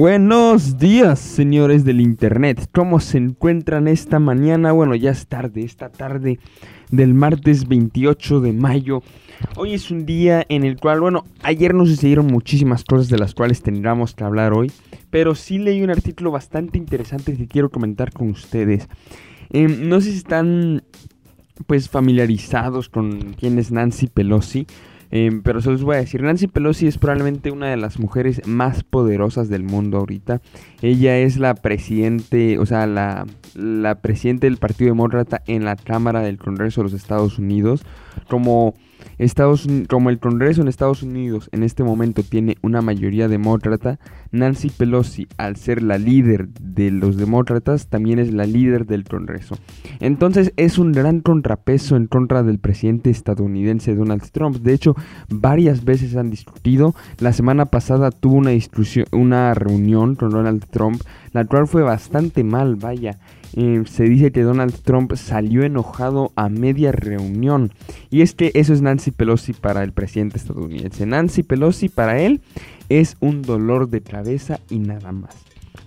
Buenos días, señores del internet. ¿Cómo se encuentran esta mañana? Bueno, ya es tarde, esta tarde del martes 28 de mayo. Hoy es un día en el cual, bueno, ayer nos sucedieron muchísimas cosas de las cuales tendríamos que hablar hoy, pero sí leí un artículo bastante interesante que quiero comentar con ustedes. Em, no sé si están pues familiarizados con quién es Nancy Pelosi. Em, pero se los voy a decir, Nancy Pelosi es probablemente una de las mujeres más poderosas del mundo ahorita. Ella es la presidente, o sea, la, la presidenta del Partido Demócrata en la Cámara del Congreso de los Estados Unidos. Como Estados, como el Congreso en Estados Unidos en este momento tiene una mayoría demócrata, Nancy Pelosi, al ser la líder de los demócratas, también es la líder del Congreso. Entonces es un gran contrapeso en contra del presidente estadounidense Donald Trump. De hecho, varias veces han discutido. La semana pasada tuvo una, una reunión con Donald Trump, la cual fue bastante mal, vaya. Eh, se dice que Donald Trump salió enojado a media reunión. Y es que eso es Nancy Pelosi para el presidente estadounidense. Nancy Pelosi para él es un dolor de cabeza y nada más.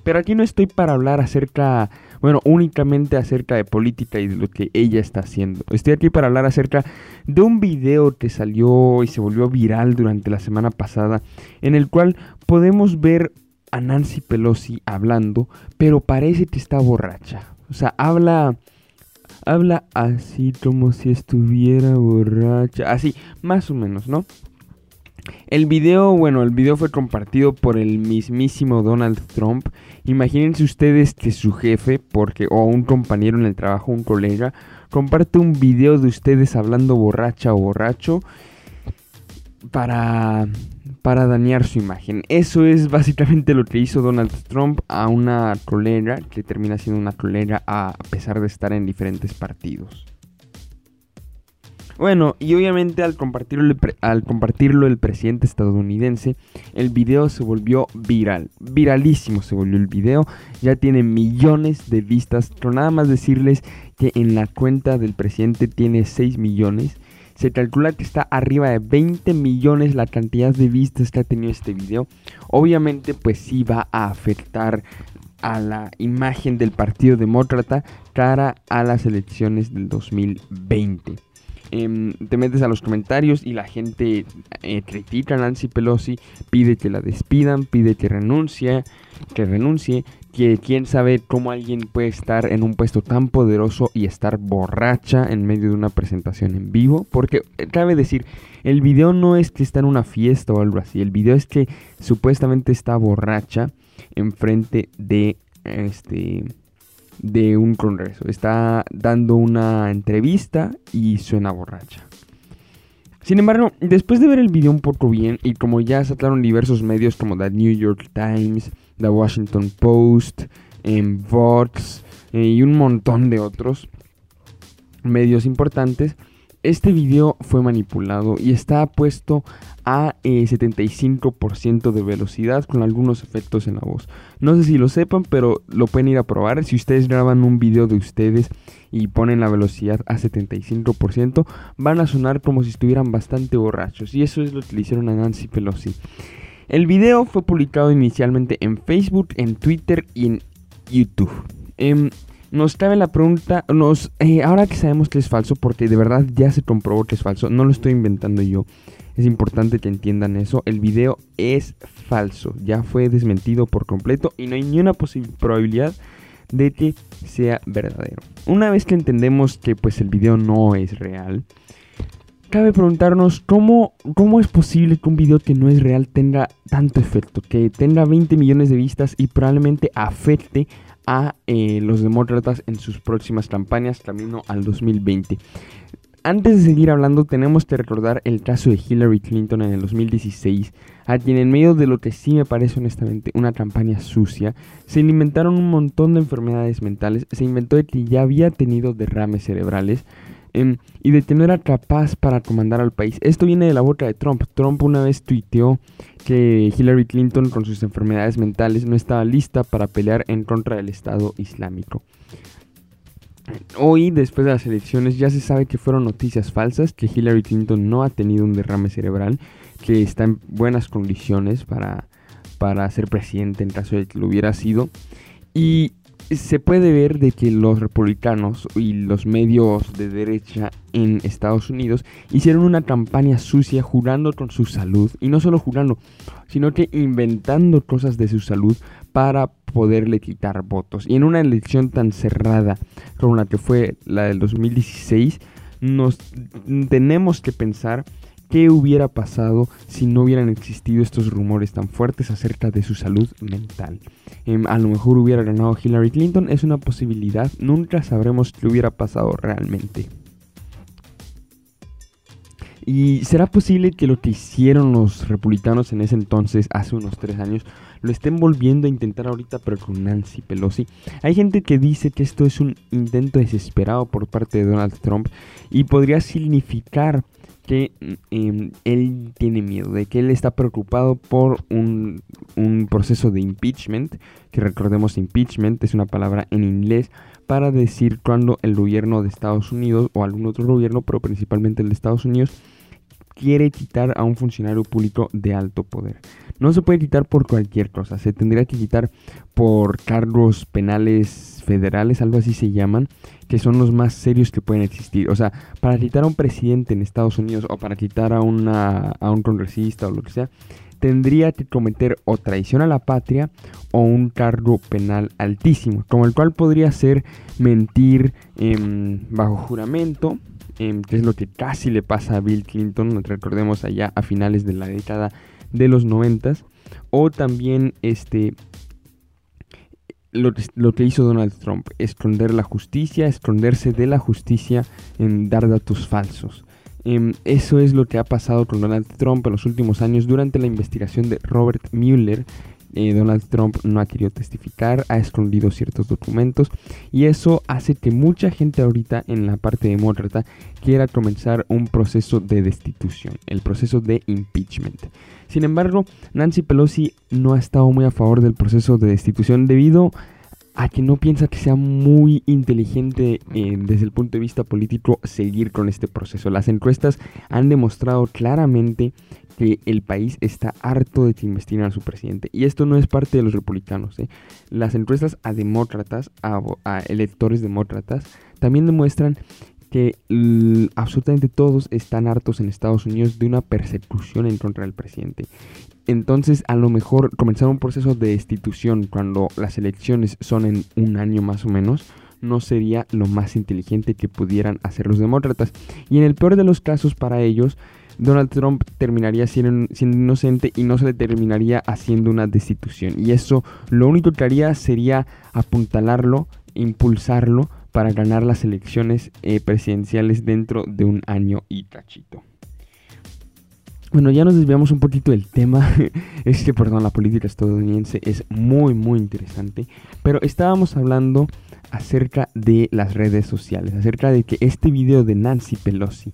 Pero aquí no estoy para hablar acerca, bueno, únicamente acerca de política y de lo que ella está haciendo. Estoy aquí para hablar acerca de un video que salió y se volvió viral durante la semana pasada, en el cual podemos ver a Nancy Pelosi hablando, pero parece que está borracha. O sea, habla habla así como si estuviera borracha, así, más o menos, ¿no? El video, bueno, el video fue compartido por el mismísimo Donald Trump. Imagínense ustedes que su jefe, porque o un compañero en el trabajo, un colega, comparte un video de ustedes hablando borracha o borracho para para dañar su imagen. Eso es básicamente lo que hizo Donald Trump a una colega que termina siendo una colega a pesar de estar en diferentes partidos. Bueno, y obviamente al compartirlo, al compartirlo el presidente estadounidense, el video se volvió viral. Viralísimo se volvió el video. Ya tiene millones de vistas. Pero nada más decirles que en la cuenta del presidente tiene 6 millones. Se calcula que está arriba de 20 millones la cantidad de vistas que ha tenido este video. Obviamente pues sí va a afectar a la imagen del Partido Demócrata cara a las elecciones del 2020. Em, te metes a los comentarios y la gente eh, critica a Nancy Pelosi, pide que la despidan, pide que renuncie, que renuncie, que quién sabe cómo alguien puede estar en un puesto tan poderoso y estar borracha en medio de una presentación en vivo, porque eh, cabe decir, el video no es que está en una fiesta o algo así, el video es que supuestamente está borracha enfrente de este de un congreso. Está dando una entrevista y suena borracha. Sin embargo, después de ver el video un poco bien y como ya saltaron diversos medios como The New York Times, The Washington Post, en Vox eh, y un montón de otros medios importantes, este video fue manipulado y está puesto a 75% eh, de velocidad con algunos efectos en la voz. No sé si lo sepan, pero lo pueden ir a probar. Si ustedes graban un video de ustedes y ponen la velocidad a 75%, van a sonar como si estuvieran bastante borrachos. Y eso es lo que le hicieron a Nancy Pelosi. El video fue publicado inicialmente en Facebook, en Twitter y en YouTube. Em, nos cabe la pregunta, nos, eh, ahora que sabemos que es falso, porque de verdad ya se comprobó que es falso, no lo estoy inventando yo, es importante que entiendan eso, el video es falso, ya fue desmentido por completo y no hay ni una probabilidad de que sea verdadero. Una vez que entendemos que pues el video no es real, cabe preguntarnos cómo, cómo es posible que un video que no es real tenga tanto efecto, que tenga 20 millones de vistas y probablemente afecte a eh, los demócratas en sus próximas campañas camino al 2020. Antes de seguir hablando, tenemos que recordar el caso de Hillary Clinton en el 2016, a quien en medio de lo que sí me parece honestamente una campaña sucia, se inventaron un montón de enfermedades mentales, se inventó de que ya había tenido derrames cerebrales, Em, y de que no era capaz para comandar al país. Esto viene de la boca de Trump. Trump una vez tuiteó que Hillary Clinton con sus enfermedades mentales no estaba lista para pelear en contra del Estado Islámico. Hoy, después de las elecciones, ya se sabe que fueron noticias falsas, que Hillary Clinton no ha tenido un derrame cerebral, que está en buenas condiciones para, para ser presidente en caso de que lo hubiera sido. Y se puede ver de que los republicanos y los medios de derecha en Estados Unidos hicieron una campaña sucia jurando con su salud. Y no solo jurando, sino que inventando cosas de su salud para poderle quitar votos. Y en una elección tan cerrada como la que fue la del 2016, nos tenemos que pensar qué hubiera pasado si no hubieran existido estos rumores tan fuertes acerca de su salud mental. Em, a lo mejor hubiera ganado Hillary Clinton, es una posibilidad, nunca sabremos qué hubiera pasado realmente. Y será posible que lo que hicieron los republicanos en ese entonces, hace unos tres años, lo estén volviendo a intentar ahorita, pero con Nancy Pelosi. Hay gente que dice que esto es un intento desesperado por parte de Donald Trump y podría significar que em, él tiene miedo, de que él está preocupado por un, un, proceso de impeachment, que recordemos impeachment es una palabra en inglés para decir cuando el gobierno de Estados Unidos o algún otro gobierno, pero principalmente el de Estados Unidos, quiere quitar a un funcionario público de alto poder. No se puede quitar por cualquier cosa, se tendría que quitar por cargos penales federales, algo así se llaman, que son los más serios que pueden existir. O sea, para quitar a un presidente en Estados Unidos o para quitar a, una, a un congresista o lo que sea, tendría que cometer o traición a la patria o un cargo penal altísimo, como el cual podría ser mentir bajo juramento, em, que es lo que casi le pasa a Bill Clinton, recordemos allá a finales de la década de los noventas, o también este lo, que hizo Donald Trump, esconder la justicia, esconderse de la justicia en dar datos falsos. Em, eso es lo que ha pasado con Donald Trump en los últimos años durante la investigación de Robert Mueller. Eh, Donald Trump no ha querido testificar, ha escondido ciertos documentos y eso hace que mucha gente ahorita en la parte demócrata quiera comenzar un proceso de destitución, el proceso de impeachment. Sin embargo, Nancy Pelosi no ha estado muy a favor del proceso de destitución debido a que no piensa que sea muy inteligente eh, desde el punto de vista político seguir con este proceso. Las encuestas han demostrado claramente que el país está harto de que investiguen a su presidente. Y esto no es parte de los republicanos. ¿eh? Las encuestas a demócratas, a electores demócratas, también demuestran que absolutamente todos están hartos en Estados Unidos de una persecución en contra del presidente. Entonces, a lo mejor comenzar un proceso de destitución cuando las elecciones son en un año más o menos, no sería lo más inteligente que pudieran hacer los demócratas. Y en el peor de los casos para ellos, Donald Trump terminaría siendo, inocente y no se le terminaría haciendo una destitución. Y eso lo único que haría sería apuntalarlo, impulsarlo para ganar las elecciones eh, presidenciales dentro de un año y cachito. Bueno, ya nos desviamos un poquito del tema. es que, perdón, la política estadounidense es muy, muy interesante. Pero estábamos hablando acerca de las redes sociales, acerca de que este video de Nancy Pelosi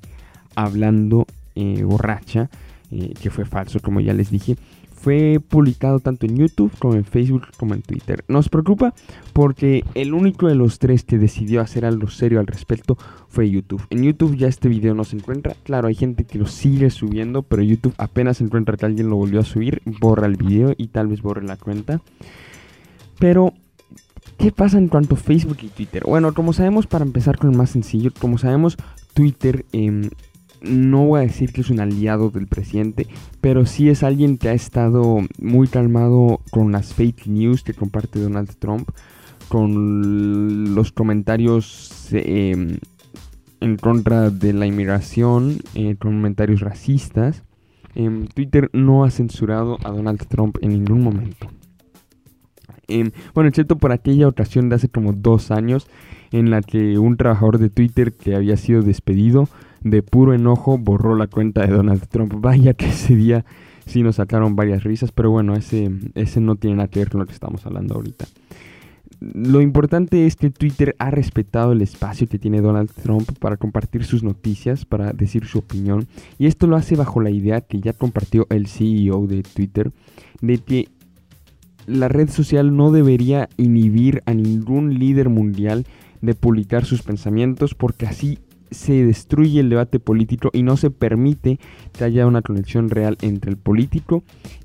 hablando eh, borracha, eh, que fue falso, como ya les dije, fue publicado tanto en YouTube como en Facebook como en Twitter. Nos preocupa porque el único de los tres que decidió hacer algo serio al respecto fue YouTube. En YouTube ya este video no se encuentra. Claro, hay gente que lo sigue subiendo, pero YouTube apenas encuentra que alguien lo volvió a subir, borra el video y tal vez borre la cuenta. Pero ¿Qué pasa en cuanto a Facebook y Twitter? Bueno, como sabemos, para empezar con el más sencillo, como sabemos, Twitter eh, no voy a decir que es un aliado del presidente, pero sí es alguien que ha estado muy calmado con las fake news que comparte Donald Trump, con los comentarios em, en contra de la inmigración, eh, comentarios racistas. Em, Twitter no ha censurado a Donald Trump en ningún momento. Em, bueno, excepto por aquella ocasión de hace como dos años en la que un trabajador de Twitter que había sido despedido de puro enojo borró la cuenta de Donald Trump. Vaya que ese día sí nos sacaron varias risas, pero bueno, ese, ese no tiene nada que ver con lo que estamos hablando ahorita. Lo importante es que Twitter ha respetado el espacio que tiene Donald Trump para compartir sus noticias, para decir su opinión, y esto lo hace bajo la idea que ya compartió el CEO de Twitter, de que la red social no debería inhibir a ningún líder mundial de publicar sus pensamientos porque así se destruye el debate político y no se permite que haya una conexión real entre el político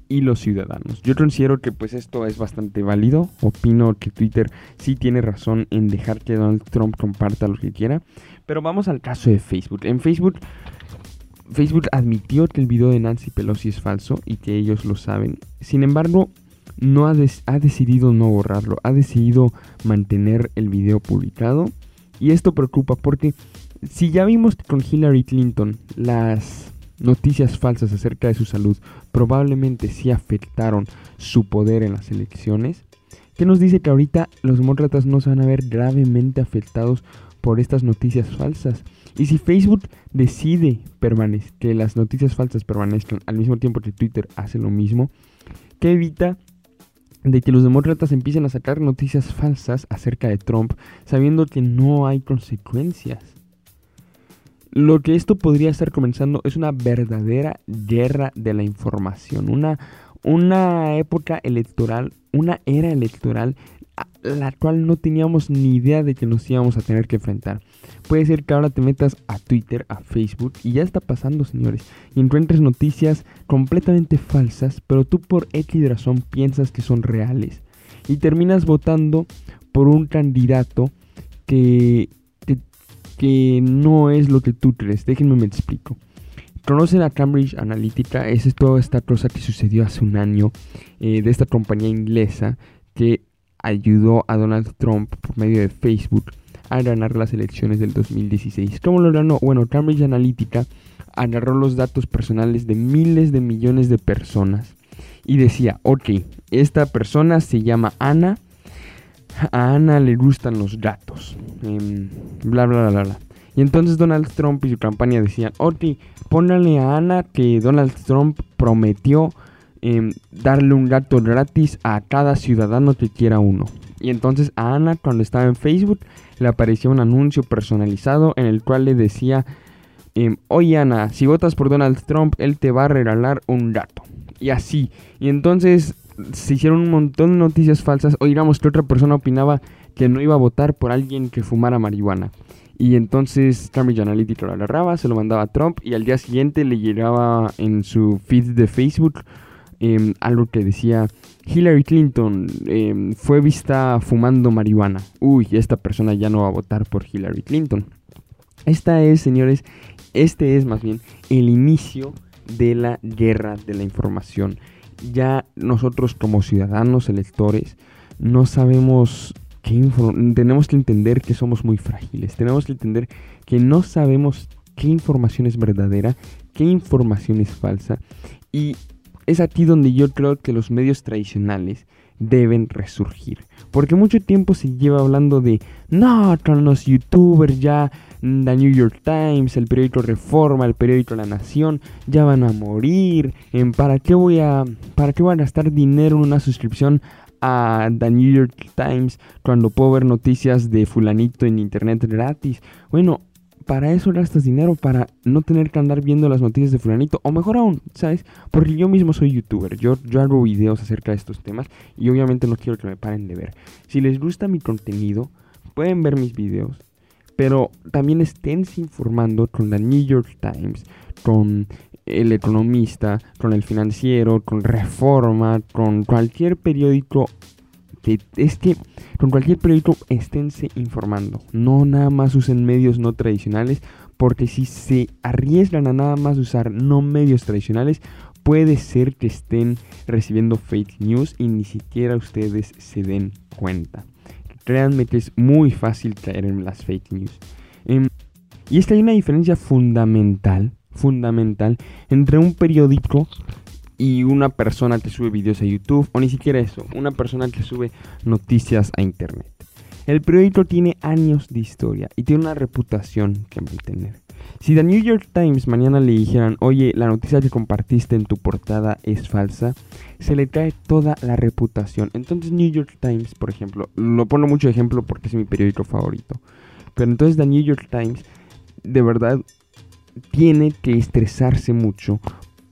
y los ciudadanos. Yo considero que pues esto es bastante válido. Opino que Twitter sí tiene razón en dejar que Donald Trump comparta lo que quiera. Pero vamos al caso de Facebook. En Facebook, Facebook admitió que el video de Nancy Pelosi es falso y que ellos lo saben. Sin embargo, no ha, ha decidido no borrarlo. Ha decidido mantener el video publicado. Y esto preocupa porque si ya vimos con Hillary Clinton las noticias falsas acerca de su salud probablemente sí afectaron su poder en las elecciones, ¿qué nos dice que ahorita los demócratas no se van a ver gravemente afectados por estas noticias falsas? Y si Facebook decide que las noticias falsas permanezcan al mismo tiempo que Twitter hace lo mismo, ¿qué evita de que los demócratas empiecen a sacar noticias falsas acerca de Trump sabiendo que no hay consecuencias? Lo que esto podría estar comenzando es una verdadera guerra de la información, una, una época electoral, una era electoral la cual no teníamos ni idea de que nos íbamos a tener que enfrentar. Puede ser que ahora te metas a Twitter, a Facebook, y ya está pasando, señores, y encuentres noticias completamente falsas, pero tú por X razón piensas que son reales. Y terminas votando por un candidato que que no es lo que tú crees. Déjenme me explico. Conocen a Cambridge Analytica, es toda esta cosa que sucedió hace un año eh, de esta compañía inglesa que ayudó a Donald Trump por medio de Facebook a ganar las elecciones del 2016. ¿Cómo lo ganó? Bueno, Cambridge Analytica agarró los datos personales de miles de millones de personas y decía, ok, esta persona se llama Ana a Ana le gustan los gatos. Em, bla, bla, bla, bla. Y entonces Donald Trump y su campaña decían, Oti, pónganle a Ana que Donald Trump prometió em, darle un gato gratis a cada ciudadano que quiera uno. Y entonces a Ana cuando estaba en Facebook le apareció un anuncio personalizado en el cual le decía, em, oye Ana, si votas por Donald Trump, él te va a regalar un gato. Y así. Y entonces se hicieron un montón de noticias falsas. Oigamos que otra persona opinaba que no iba a votar por alguien que fumara marihuana. Y entonces Cambridge Analytica lo agarraba, se lo mandaba a Trump y al día siguiente le llegaba en su feed de Facebook em, algo que decía Hillary Clinton em, fue vista fumando marihuana. Uy, esta persona ya no va a votar por Hillary Clinton. Esta es, señores, este es más bien el inicio de la guerra de la información ya nosotros como ciudadanos electores no sabemos qué tenemos que entender que somos muy frágiles, tenemos que entender que no sabemos qué información es verdadera, qué información es falsa y es aquí donde yo creo que los medios tradicionales deben resurgir. Porque mucho tiempo se lleva hablando de, no, con los youtubers ya, The New York Times, el periódico Reforma, el periódico La Nación, ya van a morir. ¿Para qué voy a, para qué voy a gastar dinero en una suscripción a The New York Times cuando puedo ver noticias de fulanito en internet gratis? Bueno, para eso gastas dinero, para no tener que andar viendo las noticias de fulanito, o mejor aún, ¿sabes? Porque yo mismo soy youtuber, yo, yo hago videos acerca de estos temas y obviamente no quiero que me paren de ver. Si les gusta mi contenido, pueden ver mis videos, pero también esténse informando con la New York Times, con el economista, con el financiero, con Reforma, con cualquier periódico que es que con cualquier periódico esténse informando. No nada más usen medios no tradicionales, porque si se arriesgan a nada más usar no medios tradicionales, puede ser que estén recibiendo fake news y ni siquiera ustedes se den cuenta. Créanme que es muy fácil caer en las fake news. Em, y es que hay una diferencia fundamental, fundamental, entre un periódico y una persona que sube videos a YouTube, o ni siquiera eso, una persona que sube noticias a Internet. El periódico tiene años de historia y tiene una reputación que mantener. Si The New York Times mañana le dijeran, oye, la noticia que compartiste en tu portada es falsa, se le cae toda la reputación. Entonces New York Times, por ejemplo, lo pongo mucho ejemplo porque es mi periódico favorito. Pero entonces The New York Times, de verdad, tiene que estresarse mucho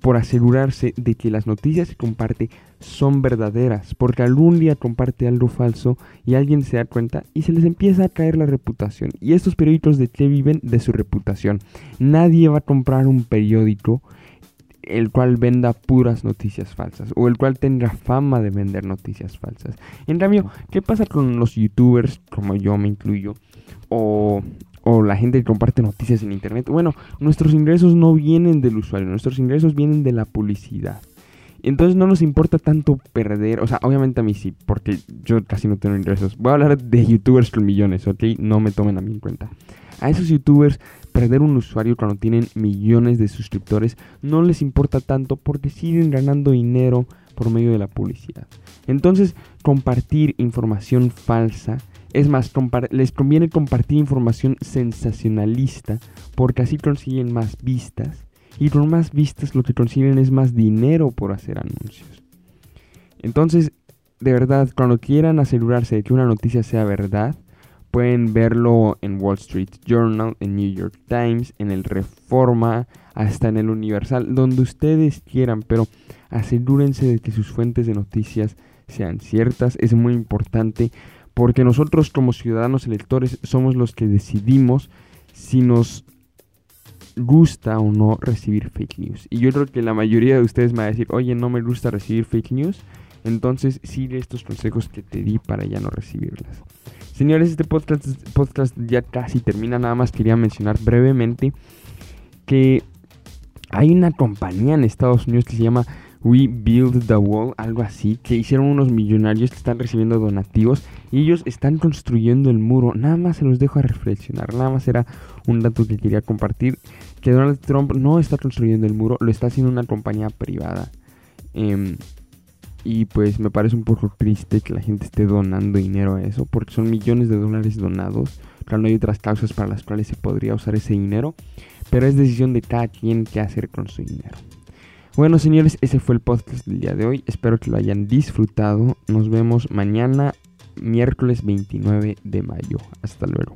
por asegurarse de que las noticias que comparte son verdaderas, porque algún día comparte algo falso y alguien se da cuenta y se les empieza a caer la reputación. Y estos periódicos de qué viven? De su reputación. Nadie va a comprar un periódico el cual venda puras noticias falsas o el cual tenga fama de vender noticias falsas. En cambio, ¿qué pasa con los youtubers, como yo me incluyo, o, o la gente que comparte noticias en internet? Bueno, nuestros ingresos no vienen del usuario, nuestros ingresos vienen de la publicidad. Entonces no nos importa tanto perder, o sea, obviamente a mí sí, porque yo casi no tengo ingresos. Voy a hablar de youtubers con millones, ¿ok? No me tomen a mí en cuenta. A esos youtubers perder un usuario cuando tienen millones de suscriptores no les importa tanto porque siguen ganando dinero por medio de la publicidad. Entonces, compartir información falsa, es más, les conviene compartir información sensacionalista porque así consiguen más vistas y con más vistas lo que consiguen es más dinero por hacer anuncios. Entonces, de verdad, cuando quieran asegurarse de que una noticia sea verdad, pueden verlo en Wall Street Journal, en New York Times, en el Reforma, hasta en el Universal, donde ustedes quieran, pero asegúrense de que sus fuentes de noticias sean ciertas. Es muy importante porque nosotros como ciudadanos electores somos los que decidimos si nos gusta o no recibir fake news. Y yo creo que la mayoría de ustedes me va a decir, oye, no me gusta recibir fake news. Entonces sigue estos consejos que te di para ya no recibirlas. Señores, este podcast, podcast ya casi termina. Nada más quería mencionar brevemente que hay una compañía en Estados Unidos que se llama We Build the Wall, algo así, que hicieron unos millonarios que están recibiendo donativos y ellos están construyendo el muro. Nada más se los dejo a reflexionar, nada más era un dato que quería compartir, que Donald Trump no está construyendo el muro, lo está haciendo una compañía privada. Em, y pues me parece un poco triste que la gente esté donando dinero a eso, porque son millones de dólares donados. Claro, no hay otras causas para las cuales se podría usar ese dinero, pero es decisión de cada quien qué hacer con su dinero. Bueno, señores, ese fue el podcast del día de hoy. Espero que lo hayan disfrutado. Nos vemos mañana, miércoles 29 de mayo. Hasta luego.